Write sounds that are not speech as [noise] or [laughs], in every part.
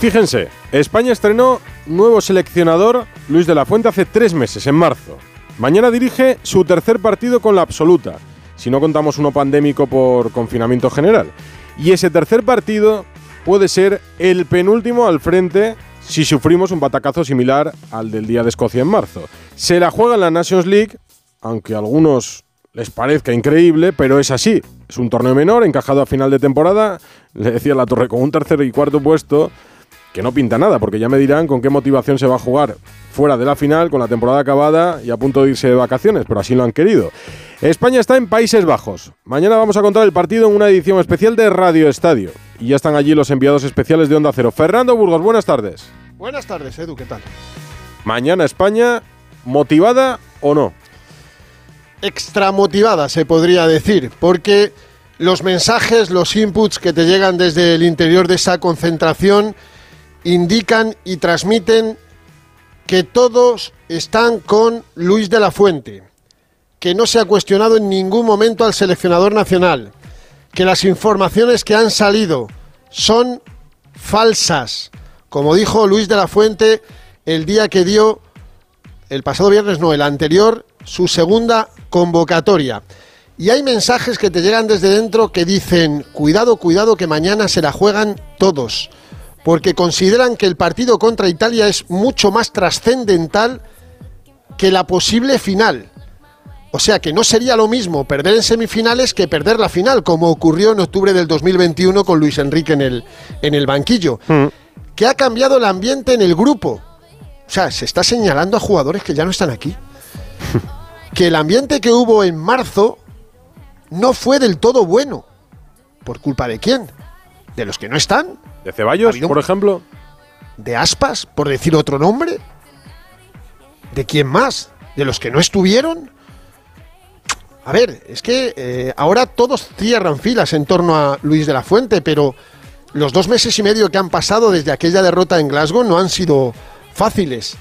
Fíjense, España estrenó nuevo seleccionador Luis de la Fuente hace tres meses, en marzo. Mañana dirige su tercer partido con la absoluta, si no contamos uno pandémico por confinamiento general. Y ese tercer partido puede ser el penúltimo al frente si sufrimos un batacazo similar al del día de Escocia en marzo. Se la juega en la Nations League, aunque a algunos les parezca increíble, pero es así. Es un torneo menor, encajado a final de temporada, le decía la Torre, con un tercer y cuarto puesto que no pinta nada, porque ya me dirán con qué motivación se va a jugar fuera de la final, con la temporada acabada y a punto de irse de vacaciones, pero así lo han querido. España está en Países Bajos. Mañana vamos a contar el partido en una edición especial de Radio Estadio. Y ya están allí los enviados especiales de Onda Cero. Fernando Burgos, buenas tardes. Buenas tardes, Edu, ¿qué tal? Mañana España, ¿motivada o no? Extra motivada, se podría decir, porque los mensajes, los inputs que te llegan desde el interior de esa concentración indican y transmiten que todos están con Luis de la Fuente, que no se ha cuestionado en ningún momento al seleccionador nacional, que las informaciones que han salido son falsas, como dijo Luis de la Fuente el día que dio, el pasado viernes no, el anterior, su segunda convocatoria. Y hay mensajes que te llegan desde dentro que dicen, cuidado, cuidado, que mañana se la juegan todos porque consideran que el partido contra Italia es mucho más trascendental que la posible final. O sea que no sería lo mismo perder en semifinales que perder la final, como ocurrió en octubre del 2021 con Luis Enrique en el, en el banquillo. Mm. Que ha cambiado el ambiente en el grupo. O sea, se está señalando a jugadores que ya no están aquí. [laughs] que el ambiente que hubo en marzo no fue del todo bueno. ¿Por culpa de quién? ¿De los que no están? ¿De Ceballos, por ejemplo? ¿De Aspas, por decir otro nombre? ¿De quién más? ¿De los que no estuvieron? A ver, es que eh, ahora todos cierran filas en torno a Luis de la Fuente, pero los dos meses y medio que han pasado desde aquella derrota en Glasgow no han sido fáciles.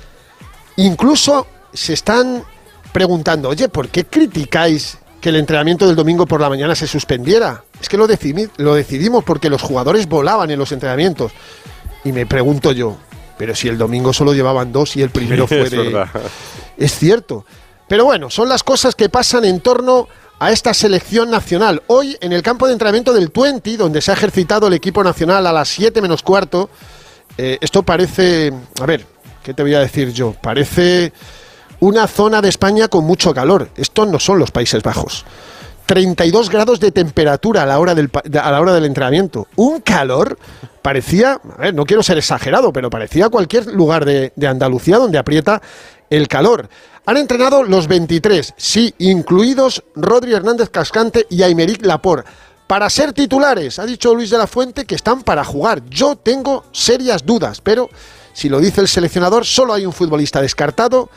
Incluso se están preguntando, oye, ¿por qué criticáis que el entrenamiento del domingo por la mañana se suspendiera. Es que lo, lo decidimos porque los jugadores volaban en los entrenamientos. Y me pregunto yo, pero si el domingo solo llevaban dos y el primero fue de... Es cierto. Pero bueno, son las cosas que pasan en torno a esta selección nacional. Hoy, en el campo de entrenamiento del 20, donde se ha ejercitado el equipo nacional a las 7 menos cuarto, eh, esto parece... A ver, ¿qué te voy a decir yo? Parece una zona de España con mucho calor. Estos no son los Países Bajos. 32 grados de temperatura a la hora del, a la hora del entrenamiento. Un calor parecía, a ver, no quiero ser exagerado, pero parecía cualquier lugar de, de Andalucía donde aprieta el calor. Han entrenado los 23, sí, incluidos Rodri Hernández Cascante y Aymeric Laporte. Para ser titulares, ha dicho Luis de la Fuente que están para jugar. Yo tengo serias dudas, pero si lo dice el seleccionador, solo hay un futbolista descartado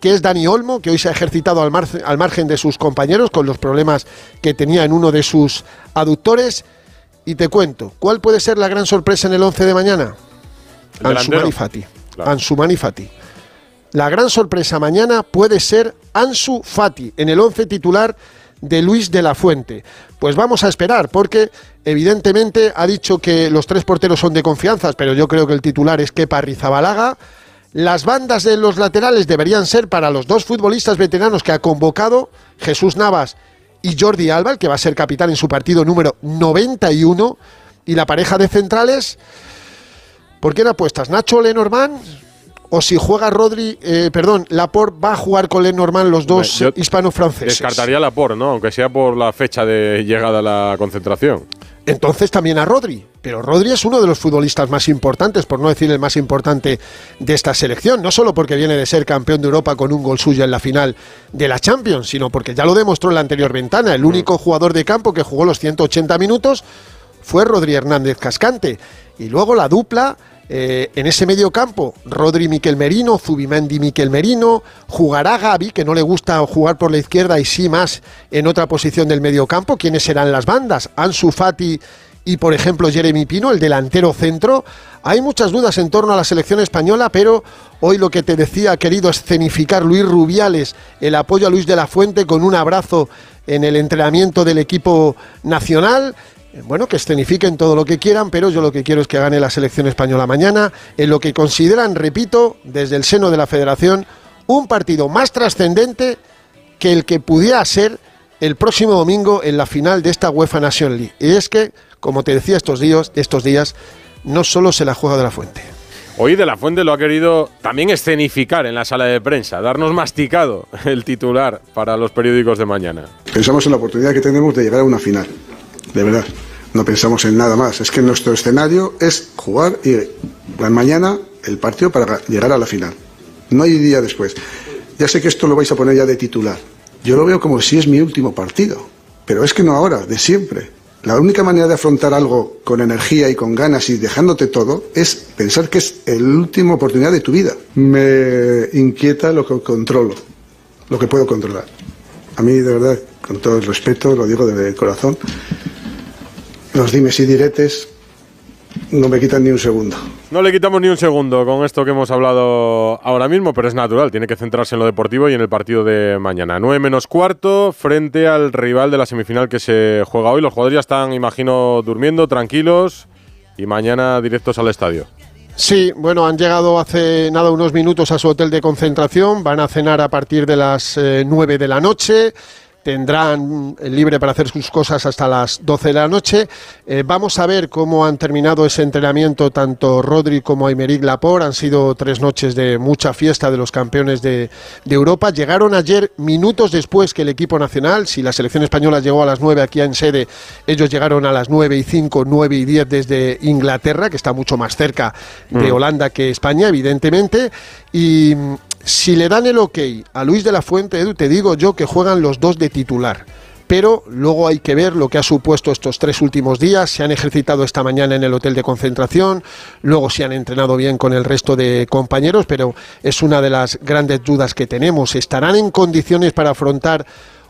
que es Dani Olmo, que hoy se ha ejercitado al, al, margen de sus compañeros con los problemas que tenía en uno de sus aductores. Y te cuento, ¿cuál puede ser la gran sorpresa en el 11 de mañana? Ansu Fati. Ansu Fati. La gran sorpresa mañana puede ser Ansu Fati en el 11 titular de Luis de la Fuente. Pues vamos a esperar, porque evidentemente ha dicho que los tres porteros son de confianza, pero yo creo que el titular es Kepa Rizabalaga. Las bandas de los laterales deberían ser para los dos futbolistas veteranos que ha convocado, Jesús Navas y Jordi Alba, que va a ser capitán en su partido número 91, y la pareja de centrales, ¿por quién apuestas? ¿Nacho Lenormand? O si juega Rodri, eh, perdón, Laporte va a jugar con Lenormand los dos hispano-franceses. Descartaría Laporte, ¿no? Aunque sea por la fecha de llegada a la concentración entonces también a Rodri. Pero Rodri es uno de los futbolistas más importantes, por no decir el más importante de esta selección, no solo porque viene de ser campeón de Europa con un gol suyo en la final de la Champions, sino porque ya lo demostró en la anterior ventana. El único mm. jugador de campo que jugó los 180 minutos fue Rodri Hernández Cascante. Y luego la dupla eh, en ese medio campo, Rodri Miquel Merino, Zubimendi Miquel Merino, jugará Gaby, que no le gusta jugar por la izquierda y sí más en otra posición del medio campo. ¿Quiénes serán las bandas? Ansu Fati y, por ejemplo, Jeremy Pino, el delantero centro. Hay muchas dudas en torno a la selección española, pero hoy lo que te decía, querido escenificar Luis Rubiales, el apoyo a Luis de la Fuente con un abrazo en el entrenamiento del equipo nacional bueno, que escenifiquen todo lo que quieran, pero yo lo que quiero es que gane la selección española mañana, en lo que consideran, repito, desde el seno de la federación, un partido más trascendente que el que pudiera ser el próximo domingo en la final de esta UEFA Nation League. Y es que, como te decía estos días, estos días no solo se la juega de la fuente. Hoy de la Fuente lo ha querido también escenificar en la sala de prensa, darnos masticado [laughs] el titular para los periódicos de mañana. Pensamos en la oportunidad que tenemos de llegar a una final, de verdad. No pensamos en nada más. Es que nuestro escenario es jugar y mañana el partido para llegar a la final. No hay día después. Ya sé que esto lo vais a poner ya de titular. Yo lo veo como si es mi último partido. Pero es que no ahora, de siempre. La única manera de afrontar algo con energía y con ganas y dejándote todo es pensar que es la última oportunidad de tu vida. Me inquieta lo que controlo, lo que puedo controlar. A mí, de verdad, con todo el respeto, lo digo de corazón, los dimes y diretes no me quitan ni un segundo. No le quitamos ni un segundo con esto que hemos hablado ahora mismo, pero es natural, tiene que centrarse en lo deportivo y en el partido de mañana. 9 menos cuarto frente al rival de la semifinal que se juega hoy. Los jugadores ya están, imagino, durmiendo, tranquilos y mañana directos al estadio. Sí, bueno, han llegado hace nada unos minutos a su hotel de concentración, van a cenar a partir de las 9 eh, de la noche tendrán libre para hacer sus cosas hasta las 12 de la noche. Eh, vamos a ver cómo han terminado ese entrenamiento tanto Rodri como Aymeric Laporte. Han sido tres noches de mucha fiesta de los campeones de, Europa. Llegaron ayer minutos después que el equipo nacional. Si la selección española llegó a las 9 aquí en sede, ellos llegaron a las 9 y 5, 9 y 10 desde Inglaterra, que está mucho más cerca de mm. Holanda que España, evidentemente. Y si le dan el ok a Luis de la Fuente, Edu, te digo yo que juegan los dos de titular. Pero luego hay que ver lo que ha supuesto estos tres últimos días. Se han ejercitado esta mañana en el hotel de concentración, luego se han entrenado bien con el resto de compañeros, pero es una de las grandes dudas que tenemos. ¿Estarán en condiciones para afrontar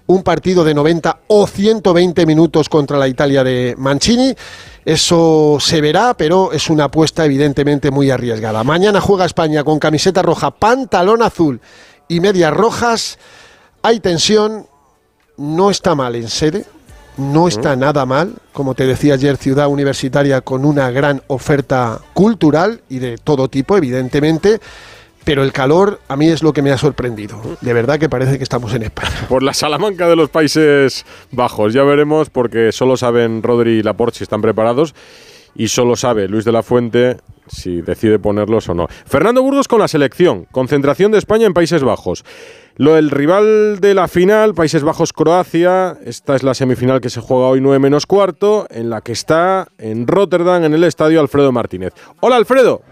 un partido de 90 o 120 minutos contra la Italia de Mancini? Eso se verá, pero es una apuesta evidentemente muy arriesgada. Mañana juega España con camiseta roja, pantalón azul y medias rojas. Hay tensión, no está mal en sede, no está nada mal, como te decía ayer, ciudad universitaria con una gran oferta cultural y de todo tipo, evidentemente pero el calor a mí es lo que me ha sorprendido. De verdad que parece que estamos en España. [laughs] Por la Salamanca de los Países Bajos, ya veremos porque solo saben Rodri y Laporte si están preparados y solo sabe Luis de la Fuente si decide ponerlos o no. Fernando Burgos con la selección, concentración de España en Países Bajos. Lo el rival de la final, Países Bajos-Croacia, esta es la semifinal que se juega hoy 9 menos cuarto, en la que está en Rotterdam, en el estadio Alfredo Martínez. Hola Alfredo.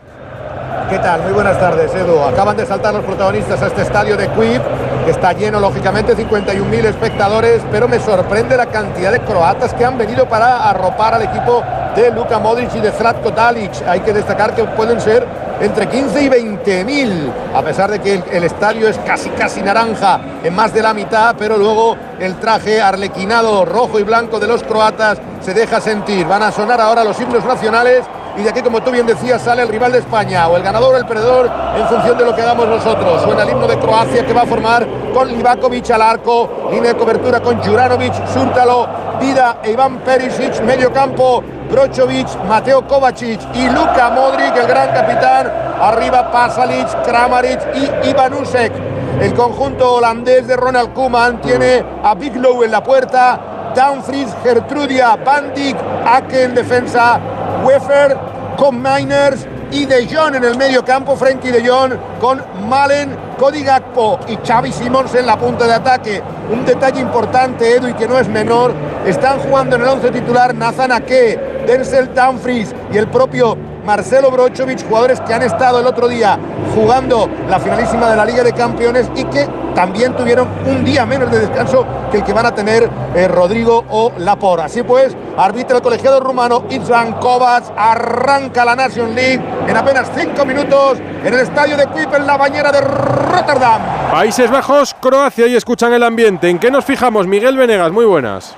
¿Qué tal? Muy buenas tardes, Edu. Acaban de saltar los protagonistas a este estadio de Quip, que está lleno, lógicamente, 51.000 espectadores, pero me sorprende la cantidad de croatas que han venido para arropar al equipo de Luka Modric y de Zlatko Dalic. Hay que destacar que pueden ser entre 15 y 20.000, a pesar de que el, estadio es casi, casi naranja en más de la mitad, pero luego el traje arlequinado rojo y blanco de los croatas se deja sentir. Van a sonar ahora los himnos nacionales y de aquí, como tú bien decías, sale el rival de España o el ganador o el perdedor en función de lo que hagamos nosotros. Suena el himno de Croacia que va a formar con Livakovic al arco, línea de cobertura con Juranovic, Súrtalo, Vida e Iván Perisic, medio campo, Brochovic, Mateo Kovacic y Luka Modric, el gran capitán, arriba Pasalic, Kramaric y Ivanusek. El conjunto holandés de Ronald Koeman tiene a Biglow en la puerta, Dumfries, Gertrudia, Bandic, Ake en defensa, Wefer con Miners y De Jong en el medio campo, Frenkie De Jong con Malen, Cody Gakpo y Xavi Simons en la punta de ataque. Un detalle importante, Edu, y que no es menor, están jugando en el 11 titular Nathan Ake, Denzel Dumfries y el propio Marcelo Brochovic, jugadores que han estado el otro día jugando la finalísima de la Liga de Campeones y que también tuvieron un día menos de descanso que el que van a tener eh, Rodrigo o Lapor. Así pues, arbitra el colegiado rumano Itzvan Kovac, arranca la Nation League en apenas cinco minutos en el estadio de Quip en la bañera de Rotterdam. Países Bajos, Croacia y escuchan el ambiente. ¿En qué nos fijamos? Miguel Venegas, muy buenas.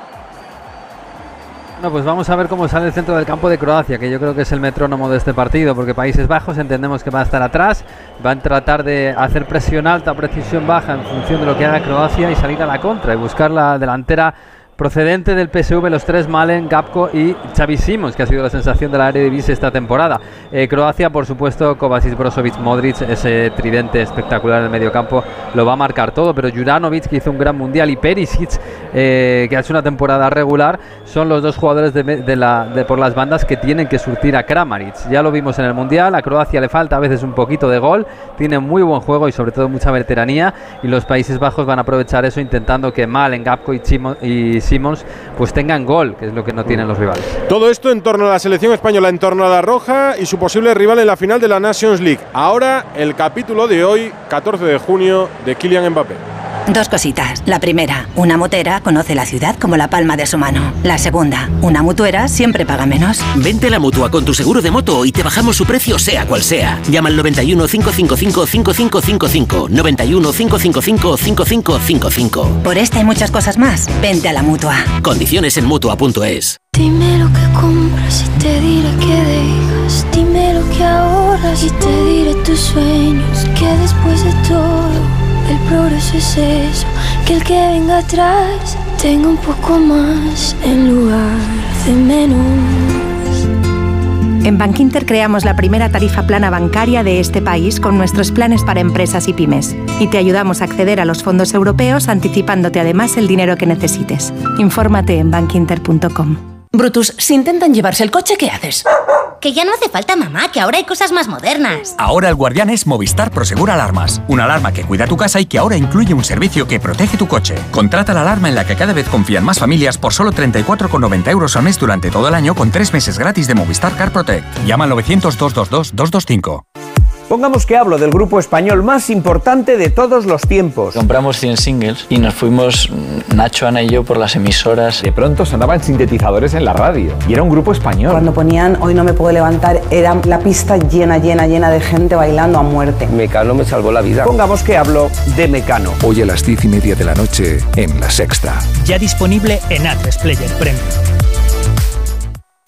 No, pues vamos a ver cómo sale el centro del campo de Croacia, que yo creo que es el metrónomo de este partido, porque Países Bajos entendemos que va a estar atrás, van a tratar de hacer presión alta, precisión baja en función de lo que haga Croacia y salir a la contra y buscar la delantera procedente del PSV, los tres Malen, Gapko y Xavi Simons, que ha sido la sensación de la área de Eredivisie esta temporada. Eh, Croacia, por supuesto, Kovacic, Brozovic, Modric, ese tridente espectacular en el mediocampo lo va a marcar todo, pero Juranovic, que hizo un gran mundial, y Perisic, eh, que ha hecho una temporada regular, son los dos jugadores de, la, de por las bandas que tienen que surtir a Kramaric. Ya lo vimos en el mundial, a Croacia le falta a veces un poquito de gol, tiene muy buen juego y sobre todo mucha veteranía, y los Países Bajos van a aprovechar eso intentando que Malen, Gapko y, y Simons pues tengan gol, que es lo que no tienen los rivales. Todo esto en torno a la selección española, en torno a la roja y su posible rival en la final de la Nations League. Ahora el capítulo de hoy, 14 de junio, de Kylian Mbappé. Dos cositas. La primera, una motera conoce la ciudad como la palma de su mano. La segunda, una mutuera siempre paga menos. Vente a la mutua con tu seguro de moto y te bajamos su precio sea cual sea. Llama al 91 555 5555. 91 555 5555. Por esta y muchas cosas más, vente a la mutua. Condiciones en mutua.es. Dime lo que compras y te diré que dejas. Dime lo que ahorras y te diré tus sueños. Que después de todo el progreso es eso, que el que venga atrás tenga un poco más en lugar de menos. En Bankinter creamos la primera tarifa plana bancaria de este país con nuestros planes para empresas y pymes. Y te ayudamos a acceder a los fondos europeos anticipándote además el dinero que necesites. Infórmate en bankinter.com. Brutus, si intentan llevarse el coche, ¿qué haces? Que ya no hace falta mamá, que ahora hay cosas más modernas. Ahora el guardián es Movistar Prosegur Alarmas. Una alarma que cuida tu casa y que ahora incluye un servicio que protege tu coche. Contrata la alarma en la que cada vez confían más familias por solo 34,90 euros al mes durante todo el año con tres meses gratis de Movistar Car Protect. Llama al 900 222 225. Pongamos que hablo del grupo español más importante de todos los tiempos. Compramos 100 singles y nos fuimos Nacho, Ana y yo por las emisoras. De pronto sonaban sintetizadores en la radio y era un grupo español. Cuando ponían Hoy no me puedo levantar, era la pista llena, llena, llena de gente bailando a muerte. Mecano me salvó la vida. Pongamos que hablo de Mecano. Hoy a las 10 y media de la noche en La Sexta. Ya disponible en Atresplayer Premium.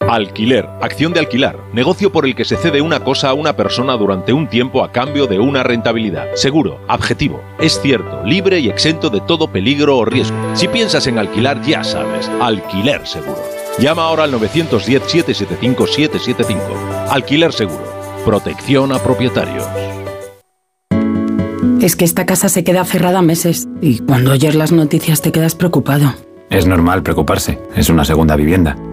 Alquiler, acción de alquilar, negocio por el que se cede una cosa a una persona durante un tiempo a cambio de una rentabilidad. Seguro, objetivo, es cierto, libre y exento de todo peligro o riesgo. Si piensas en alquilar, ya sabes, alquiler seguro. Llama ahora al 910-775-775. Alquiler seguro, protección a propietarios. Es que esta casa se queda cerrada meses y cuando oyes las noticias te quedas preocupado. Es normal preocuparse, es una segunda vivienda.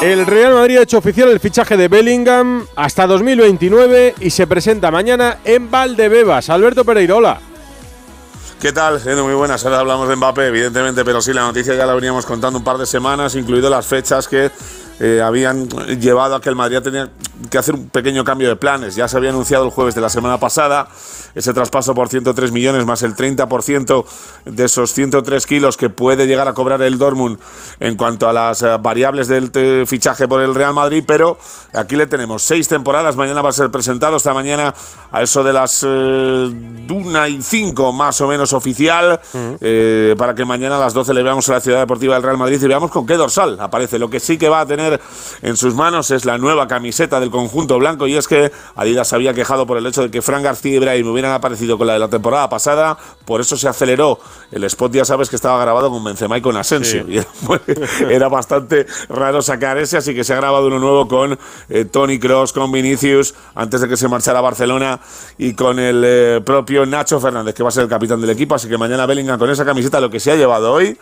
El Real Madrid ha hecho oficial el fichaje de Bellingham hasta 2029 y se presenta mañana en Valdebebas. Alberto Pereirola. ¿Qué tal? Muy buenas. Ahora hablamos de Mbappé, evidentemente, pero sí, la noticia ya la veníamos contando un par de semanas, incluido las fechas que eh, habían llevado a que el Madrid tenía que hacer un pequeño cambio de planes. Ya se había anunciado el jueves de la semana pasada ese traspaso por 103 millones más el 30% de esos 103 kilos que puede llegar a cobrar el Dortmund en cuanto a las eh, variables del fichaje por el Real Madrid, pero aquí le tenemos seis temporadas, mañana va a ser presentado, esta mañana a eso de las eh, una y cinco más o menos oficial, para que mañana a las 12 le veamos a la Ciudad Deportiva del Real Madrid y veamos con qué dorsal aparece. Lo que sí que va a tener en sus manos es la nueva camiseta del conjunto blanco. Y es que Adidas había quejado por el hecho de que Fran García y Brahim hubieran aparecido con la de la temporada pasada, por eso se aceleró. El spot, ya sabes que estaba grabado con Benzema y con Asensio. [laughs] Y era, bastante raro sacar ese, así que se ha grabado uno nuevo con eh, Tony Cross, con Vinicius, antes de que se marchara a Barcelona y con el eh, propio Nacho Fernández, que va a ser el capitán del equipo, así que mañana Bellingham con esa camiseta lo que se ha llevado hoy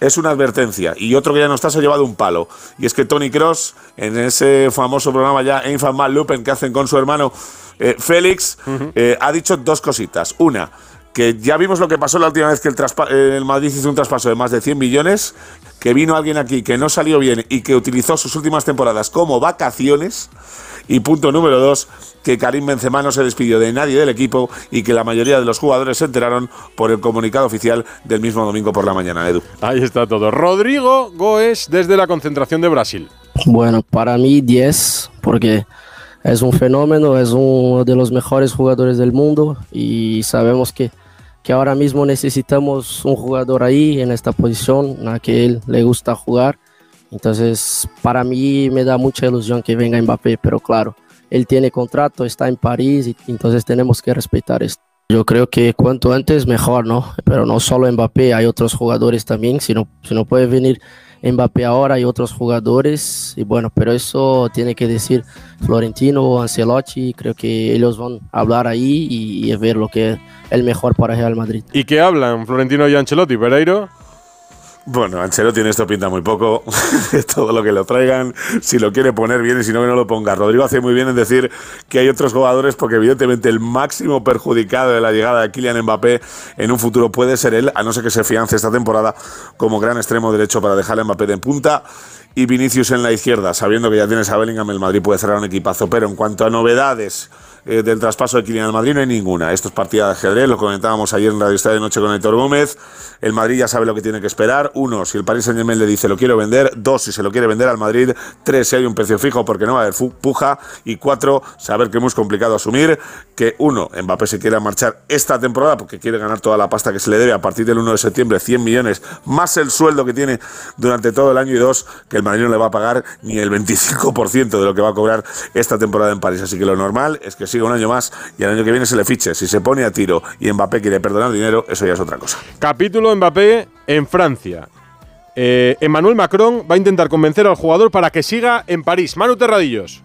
es una advertencia. Y otro que ya no está se ha llevado un palo. Y es que Tony Cross, en ese famoso programa ya Infamous Loopen que hacen con su hermano eh, Félix, eh, ha dicho dos cositas. Una, que ya vimos lo que pasó la última vez que el, el, Madrid hizo un traspaso de más de 100 millones, que vino alguien aquí que no salió bien y que utilizó sus últimas temporadas como vacaciones Y punto número dos, que Karim Benzema no se despidió de nadie del equipo y que la mayoría de los jugadores se enteraron por el comunicado oficial del mismo domingo por la mañana, Edu. Ahí está todo. Rodrigo Goes desde la concentración de Brasil. Bueno, para mí 10, porque es un fenómeno, es uno de los mejores jugadores del mundo y sabemos que, que ahora mismo necesitamos un jugador ahí en esta posición, a que él le gusta jugar. Entonces, para mí me da mucha ilusión que venga Mbappé, pero claro, él tiene contrato, está en París entonces tenemos que respetar esto. Yo creo que cuanto antes mejor, ¿no? Pero no solo Mbappé, hay otros jugadores también. Si no, si no puede venir Mbappé ahora, hay otros jugadores. Y bueno, pero eso tiene que decir Florentino Ancelotti. Creo que ellos van a hablar ahí y, y ver lo que es el mejor para Real Madrid. ¿Y qué hablan Florentino y Ancelotti, Pereiro? Bueno, Ancelotti en esto pinta muy poco. [laughs] Todo lo que lo traigan, si lo quiere poner bien y si no, que no lo ponga. Rodrigo hace muy bien en decir que hay otros jugadores porque evidentemente el máximo perjudicado de la llegada de Kylian Mbappé en un futuro puede ser él, a no ser que se fiance esta temporada como gran extremo derecho para dejar a Mbappé de punta y Vinicius en la izquierda, sabiendo que ya tienes a Bellingham, el Madrid puede cerrar un equipazo. Pero en cuanto a novedades eh, del traspaso de Kylian al Madrid no hay ninguna. Esto es partida de ajedrez, lo comentábamos ayer en Radio Estadio de Noche con Héctor Gómez. El Madrid ya sabe lo que tiene que esperar. Uno, si el Paris Saint Germain le dice lo quiero vender. Dos, si se lo quiere vender al Madrid. Tres, si hay un precio fijo porque no va a haber puja. Y cuatro, saber que es muy complicado asumir que uno, Mbappé se quiere marchar esta temporada porque quiere ganar toda la pasta que se le debe a partir del 1 de septiembre, 100 millones, más el sueldo que tiene durante todo el año. Y dos, que el Madrid no le va a pagar ni el 25% de lo que va a cobrar esta temporada en París. Así que lo normal es que siga un año más y el año que viene se le fiche. Si se pone a tiro y Mbappé quiere perdonar dinero, eso ya es otra cosa. Capítulo Mbappé en Francia. Eh, Emmanuel Macron va a intentar convencer al jugador para que siga en París. Manu Terradillos.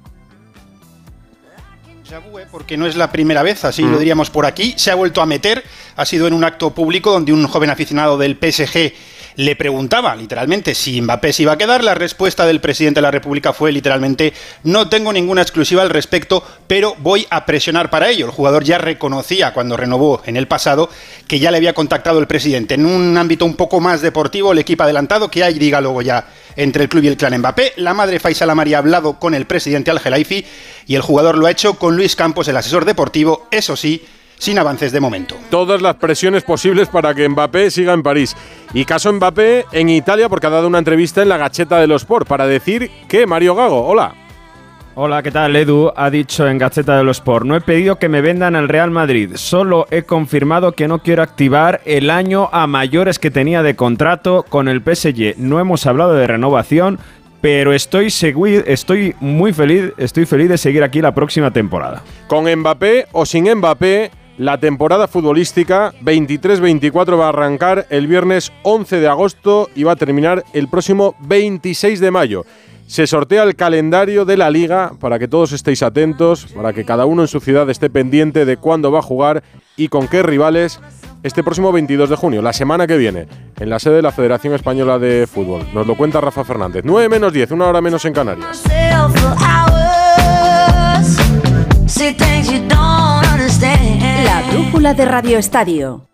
porque no es la primera vez, así Mm. lo diríamos por aquí, se ha vuelto a meter, ha sido en un acto público donde un joven aficionado del PSG le preguntaba literalmente si Mbappé se iba a quedar, la respuesta del presidente de la República fue literalmente no tengo ninguna exclusiva al respecto, pero voy a presionar para ello. El jugador ya reconocía cuando renovó en el pasado que ya le había contactado el presidente. En un ámbito un poco más deportivo, el equipo adelantado que hay diálogo ya entre el club y el clan Mbappé. La madre Faisal Amari ha hablado con el presidente Al Gelaifi y el jugador lo ha hecho con Luis Campos, el asesor deportivo, eso sí, sin avances de momento. Todas las presiones posibles para que Mbappé siga en París. Y caso Mbappé en Italia porque ha dado una entrevista en la Gacheta de los Sport para decir que Mario Gago, hola. Hola, ¿qué tal? Edu ha dicho en Gaceta de los Sport, no he pedido que me vendan al Real Madrid, solo he confirmado que no quiero activar el año a mayores que tenía de contrato con el PSG. No hemos hablado de renovación, pero estoy, estoy muy feliz, estoy feliz de seguir aquí la próxima temporada. Con Mbappé o sin Mbappé, la temporada futbolística 23-24 va a arrancar el viernes 11 de agosto y va a terminar el próximo 26 de mayo. Se sortea el calendario de la liga para que todos estéis atentos, para que cada uno en su ciudad esté pendiente de cuándo va a jugar y con qué rivales este próximo 22 de junio, la semana que viene, en la sede de la Federación Española de Fútbol. Nos lo cuenta Rafa Fernández. 9 menos 10, una hora menos en Canarias. La de Radio Estadio.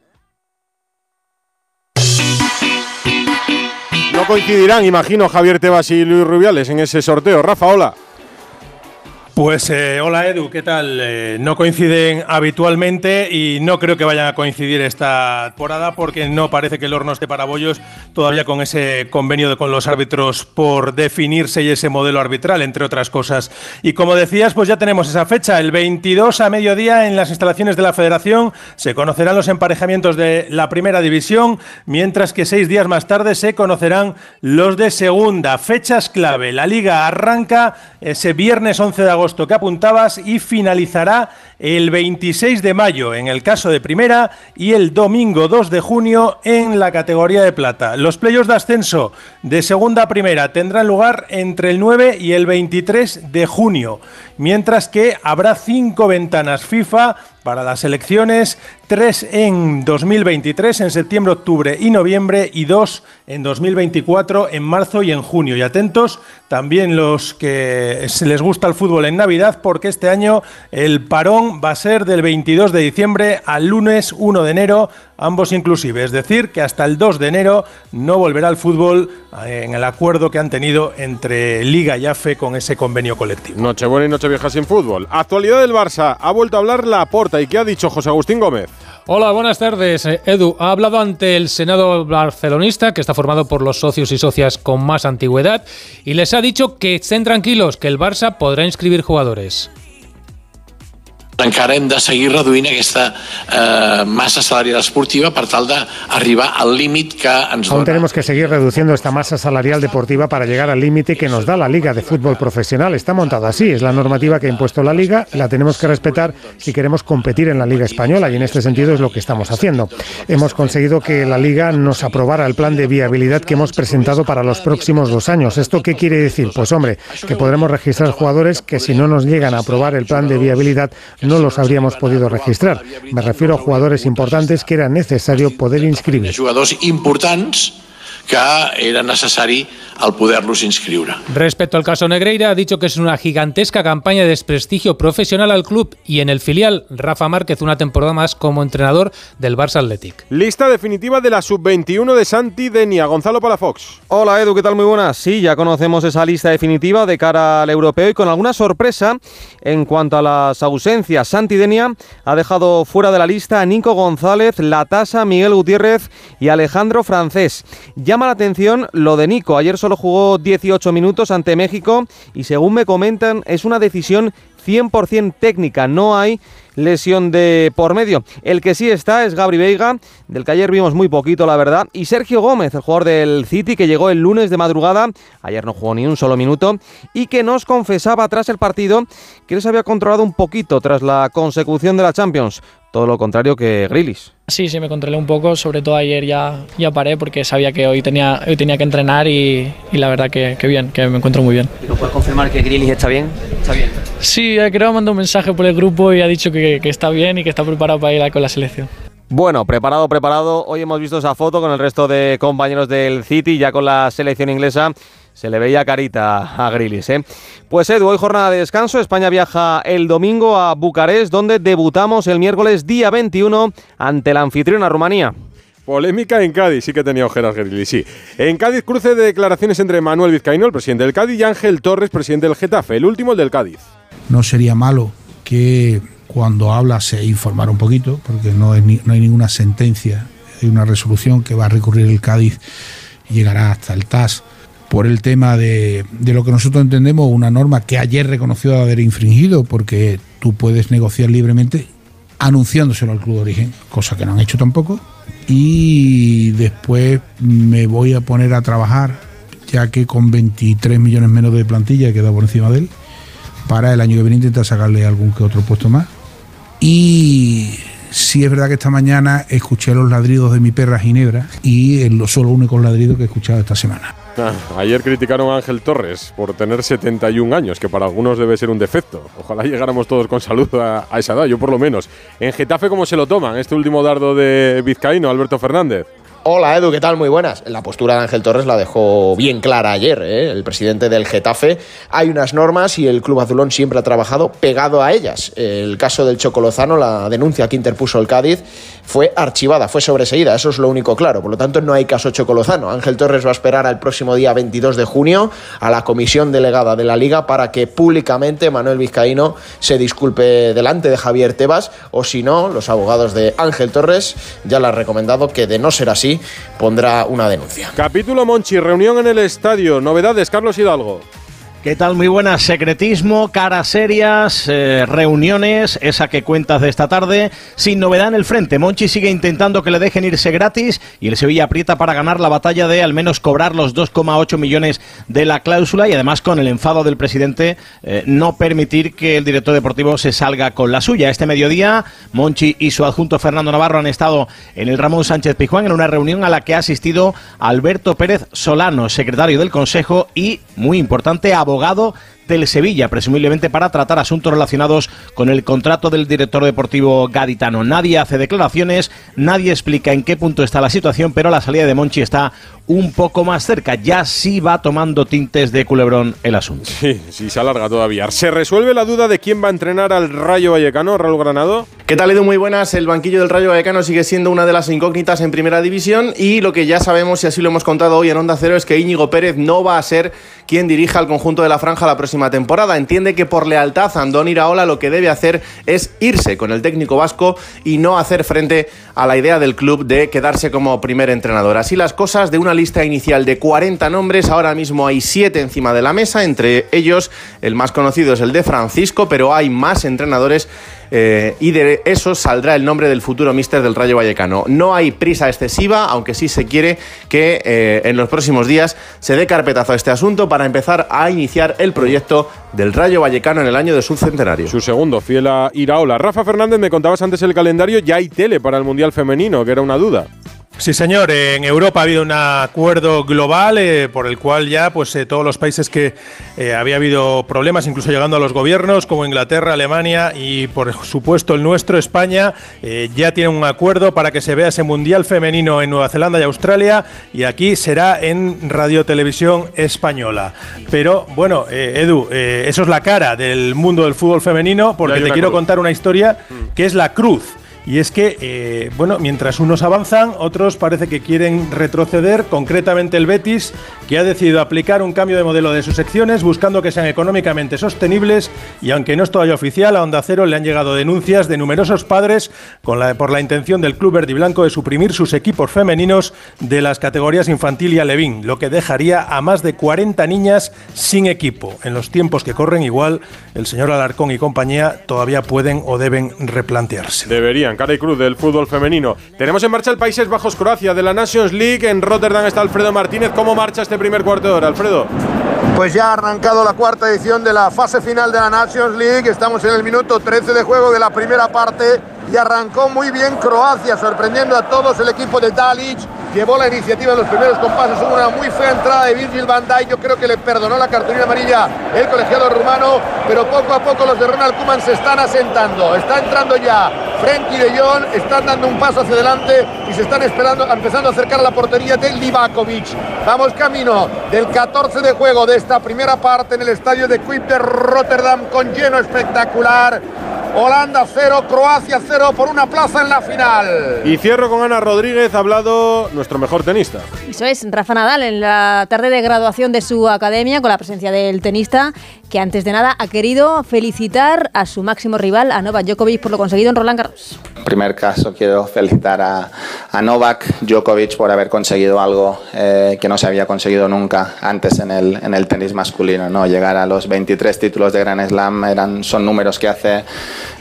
No coincidirán, imagino, Javier Tebas y Luis Rubiales en ese sorteo. Rafa, hola. Pues eh, hola Edu, ¿qué tal? Eh, no coinciden habitualmente y no creo que vayan a coincidir esta temporada porque no parece que el horno esté para bollos todavía con ese convenio de- con los árbitros por definirse y ese modelo arbitral, entre otras cosas. Y como decías, pues ya tenemos esa fecha, el 22 a mediodía en las instalaciones de la Federación se conocerán los emparejamientos de la primera división, mientras que seis días más tarde se conocerán los de segunda. Fechas clave, la liga arranca ese viernes 11 de agosto que apuntabas y finalizará el 26 de mayo en el caso de primera y el domingo 2 de junio en la categoría de plata. Los playoffs de ascenso de segunda a primera tendrán lugar entre el 9 y el 23 de junio, mientras que habrá cinco ventanas FIFA para las elecciones, tres en 2023, en septiembre, octubre y noviembre, y dos en 2024, en marzo y en junio. Y atentos también los que les gusta el fútbol en Navidad, porque este año el parón va a ser del 22 de diciembre al lunes 1 de enero, ambos inclusive. Es decir, que hasta el 2 de enero no volverá al fútbol eh, en el acuerdo que han tenido entre Liga y AFE con ese convenio colectivo. Nochebuena y Nochevieja sin fútbol. Actualidad del Barça. Ha vuelto a hablar la porta. ¿Y qué ha dicho José Agustín Gómez? Hola, buenas tardes. Eh, Edu ha hablado ante el Senado barcelonista, que está formado por los socios y socias con más antigüedad, y les ha dicho que estén tranquilos, que el Barça podrá inscribir jugadores. Encara hem de seguir reduint aquesta eh, massa salarial esportiva per tal d'arribar al límit que ens Aún dona. tenemos que seguir reduciendo esta masa salarial deportiva para llegar al límite que nos da la Liga de Fútbol Profesional. Está montada así, es la normativa que ha impuesto la Liga la tenemos que respetar si queremos competir en la Liga Española y en este sentido es lo que estamos haciendo. Hemos conseguido que la Liga nos aprobara el plan de viabilidad que hemos presentado para los próximos dos años. ¿Esto qué quiere decir? Pues hombre, que podremos registrar jugadores que si no nos llegan a aprobar el plan de viabilidad no los habríamos podido registrar. Me refiero a jugadores importantes que era necesario poder inscribir. Jugadors importants que era necessari el poder-los inscriure. Respecto al caso Negreira, ha dicho que es una gigantesca campaña de desprestigio profesional al club y en el filial, Rafa Márquez una temporada más como entrenador del Barça Athletic. Lista definitiva de la sub-21 de Santi Denia. Gonzalo Palafox. Hola Edu, ¿qué tal? Muy buenas. Sí, ya conocemos esa lista definitiva de cara al europeo y con alguna sorpresa en cuanto a las ausencias. Santi Denia ha dejado fuera de la lista a Nico González, Latasa, Miguel Gutiérrez y Alejandro Francés. Llama la atención lo de Nico. Ayer solo jugó 18 minutos ante México y según me comentan es una decisión 100% técnica. No hay lesión de por medio. El que sí está es Gabri Veiga, del que ayer vimos muy poquito, la verdad, y Sergio Gómez, el jugador del City, que llegó el lunes de madrugada, ayer no jugó ni un solo minuto, y que nos confesaba tras el partido que les había controlado un poquito tras la consecución de la Champions. Todo lo contrario que Grilis. Sí, sí, me controlé un poco, sobre todo ayer ya, ya paré porque sabía que hoy tenía, hoy tenía que entrenar y, y la verdad que, que bien, que me encuentro muy bien. ¿No puedes confirmar que Grilis está bien? Está bien. Sí, eh, creo que mandó un mensaje por el grupo y ha dicho que, que está bien y que está preparado para ir con la selección. Bueno, preparado, preparado. Hoy hemos visto esa foto con el resto de compañeros del City, ya con la selección inglesa. Se le veía carita a Grilis, ¿eh? Pues Edu, hoy jornada de descanso. España viaja el domingo a Bucarest, donde debutamos el miércoles día 21 ante la anfitriona Rumanía. Polémica en Cádiz, sí que tenía ojeras Guerrili, sí. En Cádiz, cruce de declaraciones entre Manuel Vizcaíno, el presidente del Cádiz, y Ángel Torres, presidente del Getafe, el último el del Cádiz. no sería malo que cuando habla se informara un poquito, porque no, es ni- no hay ninguna sentencia, hay una resolución que va a recurrir el Cádiz y llegará hasta el TAS por el tema de, lo que nosotros entendemos una norma que ayer reconoció haber infringido, porque tú puedes negociar libremente anunciándoselo al club de origen, cosa que no han hecho tampoco, y después me voy a poner a trabajar, ya que con 23 millones menos de plantilla he quedado por encima de él, para el año que viene intentar sacarle algún que otro puesto más. Y sí es verdad que esta mañana escuché los ladridos de mi perra Ginebra y es lo solo único ladrido que he escuchado esta semana. [laughs] Ayer criticaron a Ángel Torres por tener 71 años, que para algunos debe ser un defecto. Ojalá llegáramos todos con salud a, a esa edad, yo por lo menos. En Getafe, ¿cómo se lo toman este último dardo de Vizcaíno, Alberto Fernández? Hola Edu, ¿qué tal? Muy buenas. La postura de Ángel Torres la dejó bien clara ayer, ¿eh? el presidente del Getafe. Hay unas normas y el Club Azulón siempre ha trabajado pegado a ellas. El caso del Chocolozano, la denuncia que interpuso el Cádiz, fue archivada, fue sobreseída, eso es lo único claro. Por lo tanto, no hay caso Chocolozano. Ángel Torres va a esperar al próximo día 22 de junio a la comisión delegada de la Liga para que públicamente Manuel Vizcaíno se disculpe delante de Javier Tebas o si no, los abogados de Ángel Torres ya le han recomendado que de no ser así pondrá una denuncia. Capítulo Monchi, reunión en el estadio. Novedades, Carlos Hidalgo. ¿Qué tal? Muy buenas. Secretismo, caras serias, eh, reuniones, esa que cuentas de esta tarde. Sin novedad en el frente. Monchi sigue intentando que le dejen irse gratis y el Sevilla aprieta para ganar la batalla de al menos cobrar los 2,8 millones de la cláusula y además con el enfado del presidente eh, no permitir que el director deportivo se salga con la suya. Este mediodía, Monchi y su adjunto Fernando Navarro han estado en el Ramón Sánchez Pijuán en una reunión a la que ha asistido Alberto Pérez Solano, secretario del Consejo y, muy importante, abogado del Sevilla, presumiblemente para tratar asuntos relacionados con el contrato del director deportivo gaditano. Nadie hace declaraciones, nadie explica en qué punto está la situación, pero la salida de Monchi está un poco más cerca. Ya sí va tomando tintes de culebrón el asunto. Sí, sí, se alarga todavía. ¿Se resuelve la duda de quién va a entrenar al Rayo Vallecano, Raúl Granado? ¿Qué tal, Edu? Muy buenas. El banquillo del Rayo Vallecano sigue siendo una de las incógnitas en primera división y lo que ya sabemos, y así lo hemos contado hoy en Onda Cero, es que Íñigo Pérez no va a ser quien dirija al conjunto de la franja la próxima temporada. Entiende que por lealtad a Andón Iraola lo que debe hacer es irse con el técnico vasco y no hacer frente a la idea del club de quedarse como primer entrenador. Así las cosas, de una lista inicial de 40 nombres, ahora mismo hay 7 encima de la mesa, entre ellos el más conocido es el de Francisco, pero hay más entrenadores eh, y de eso saldrá el nombre del futuro míster del Rayo Vallecano. No hay prisa excesiva, aunque sí se quiere que eh, en los próximos días se dé carpetazo a este asunto para empezar a iniciar el proyecto del Rayo Vallecano en el año de su centenario. Su segundo, fiel a Iraola. Rafa Fernández, me contabas antes el calendario, ya hay tele para el Mundial Femenino, que era una duda. Sí, señor. En Europa ha habido un acuerdo global eh, por el cual ya pues eh, todos los países que eh, había habido problemas, incluso llegando a los gobiernos, como Inglaterra, Alemania y por supuesto el nuestro, España, ya tienen un acuerdo para que se vea ese Mundial Femenino en Nueva Zelanda y Australia y aquí será en Radio Televisión Española. Pero bueno, Edu, eso es la cara del mundo del fútbol femenino porque te quiero contar una historia que es la cruz. Y es que, eh, bueno, mientras unos avanzan, otros parece que quieren retroceder, concretamente el Betis, que ha decidido aplicar un cambio de modelo de sus secciones, buscando que sean económicamente sostenibles, y aunque no es todavía oficial, a Onda Cero le han llegado denuncias de numerosos padres con la, por la intención del club verde y blanco de suprimir sus equipos femeninos de las categorías infantil y alevín, lo que dejaría a más de 40 niñas sin equipo. En los tiempos que corren, igual el señor Alarcón y compañía todavía pueden o deben replantearse. Deberían cara y cruz del fútbol femenino. Tenemos en marcha el Países Bajos-Croacia de la Nations League. En Rotterdam está Alfredo Martínez. ¿Cómo marcha este primer cuarto de hora, Alfredo? Pues ya ha arrancado la cuarta edición de la fase final de la Nations League. Estamos en el minuto 13 de juego de la primera parte y arrancó muy bien Croacia, sorprendiendo a todos el equipo de Dalic. Llevó la iniciativa en los primeros compases, hubo una muy fea entrada de Virgil van Dijk. Yo creo que le perdonó la cartulina amarilla el colegiado rumano, pero poco a poco los de Ronald Koeman se están asentando. Está entrando ya Frenkie de Jong, están dando un paso hacia adelante y se están esperando, empezando a acercar a la portería de Livakovic. Vamos camino del 14 de juego de esta primera parte en el estadio de Quip de Rotterdam con lleno espectacular. Holanda 0, Croacia 0 por una plaza en la final. Y cierro con Ana Rodríguez, ha hablado nuestro mejor tenista. Eso es, Rafa Nadal en la tarde de graduación de su academia con la presencia del tenista que antes de nada ha querido felicitar a su máximo rival, a Novak Djokovic, por lo conseguido en Roland Garros. En primer caso, quiero felicitar a, Novak Djokovic por haber conseguido algo eh, que no se había conseguido nunca antes en el, en el tenis masculino. ¿no? Llegar a los 23 títulos de Grand Slam eran, son números que hace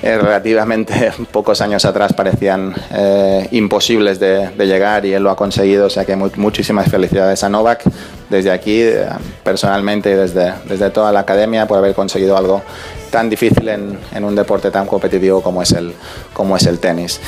eh, relativamente [laughs] pocos años atrás parecían eh, imposibles de, llegar y él lo ha conseguido. O sea que muchísimas felicidades a Novak desde aquí, personalmente, desde, desde toda la academia por haber conseguido algo tan difícil en, en, un deporte tan competitivo como es el, como es el tenis.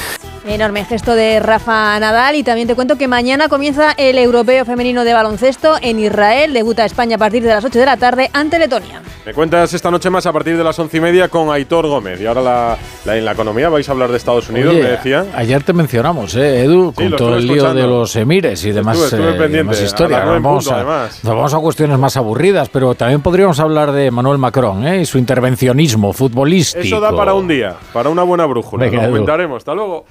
Enorme gesto de Rafa Nadal y también te cuento que mañana comienza el Europeo Femenino de Baloncesto en Israel. Debuta España a partir de las 8 de la tarde ante Letonia. Me cuentas esta noche más a partir de las 11 y media con Aitor Gómez. Y ahora la, la, en la economía vais a hablar de Estados Unidos, Oye, me decían. Ayer te mencionamos, ¿eh, Edu, con lo todo el lío de los emires y demás, Estuve- estuve eh, pendiente, demás historia. a las nueve en Vamos punto, a, nos vamos a cuestiones más aburridas, pero también podríamos hablar de Manuel Macron ¿eh? y su intervencionismo futbolístico. Eso da para un día, para una buena brújula. Venga, Lo comentaremos. Hasta luego.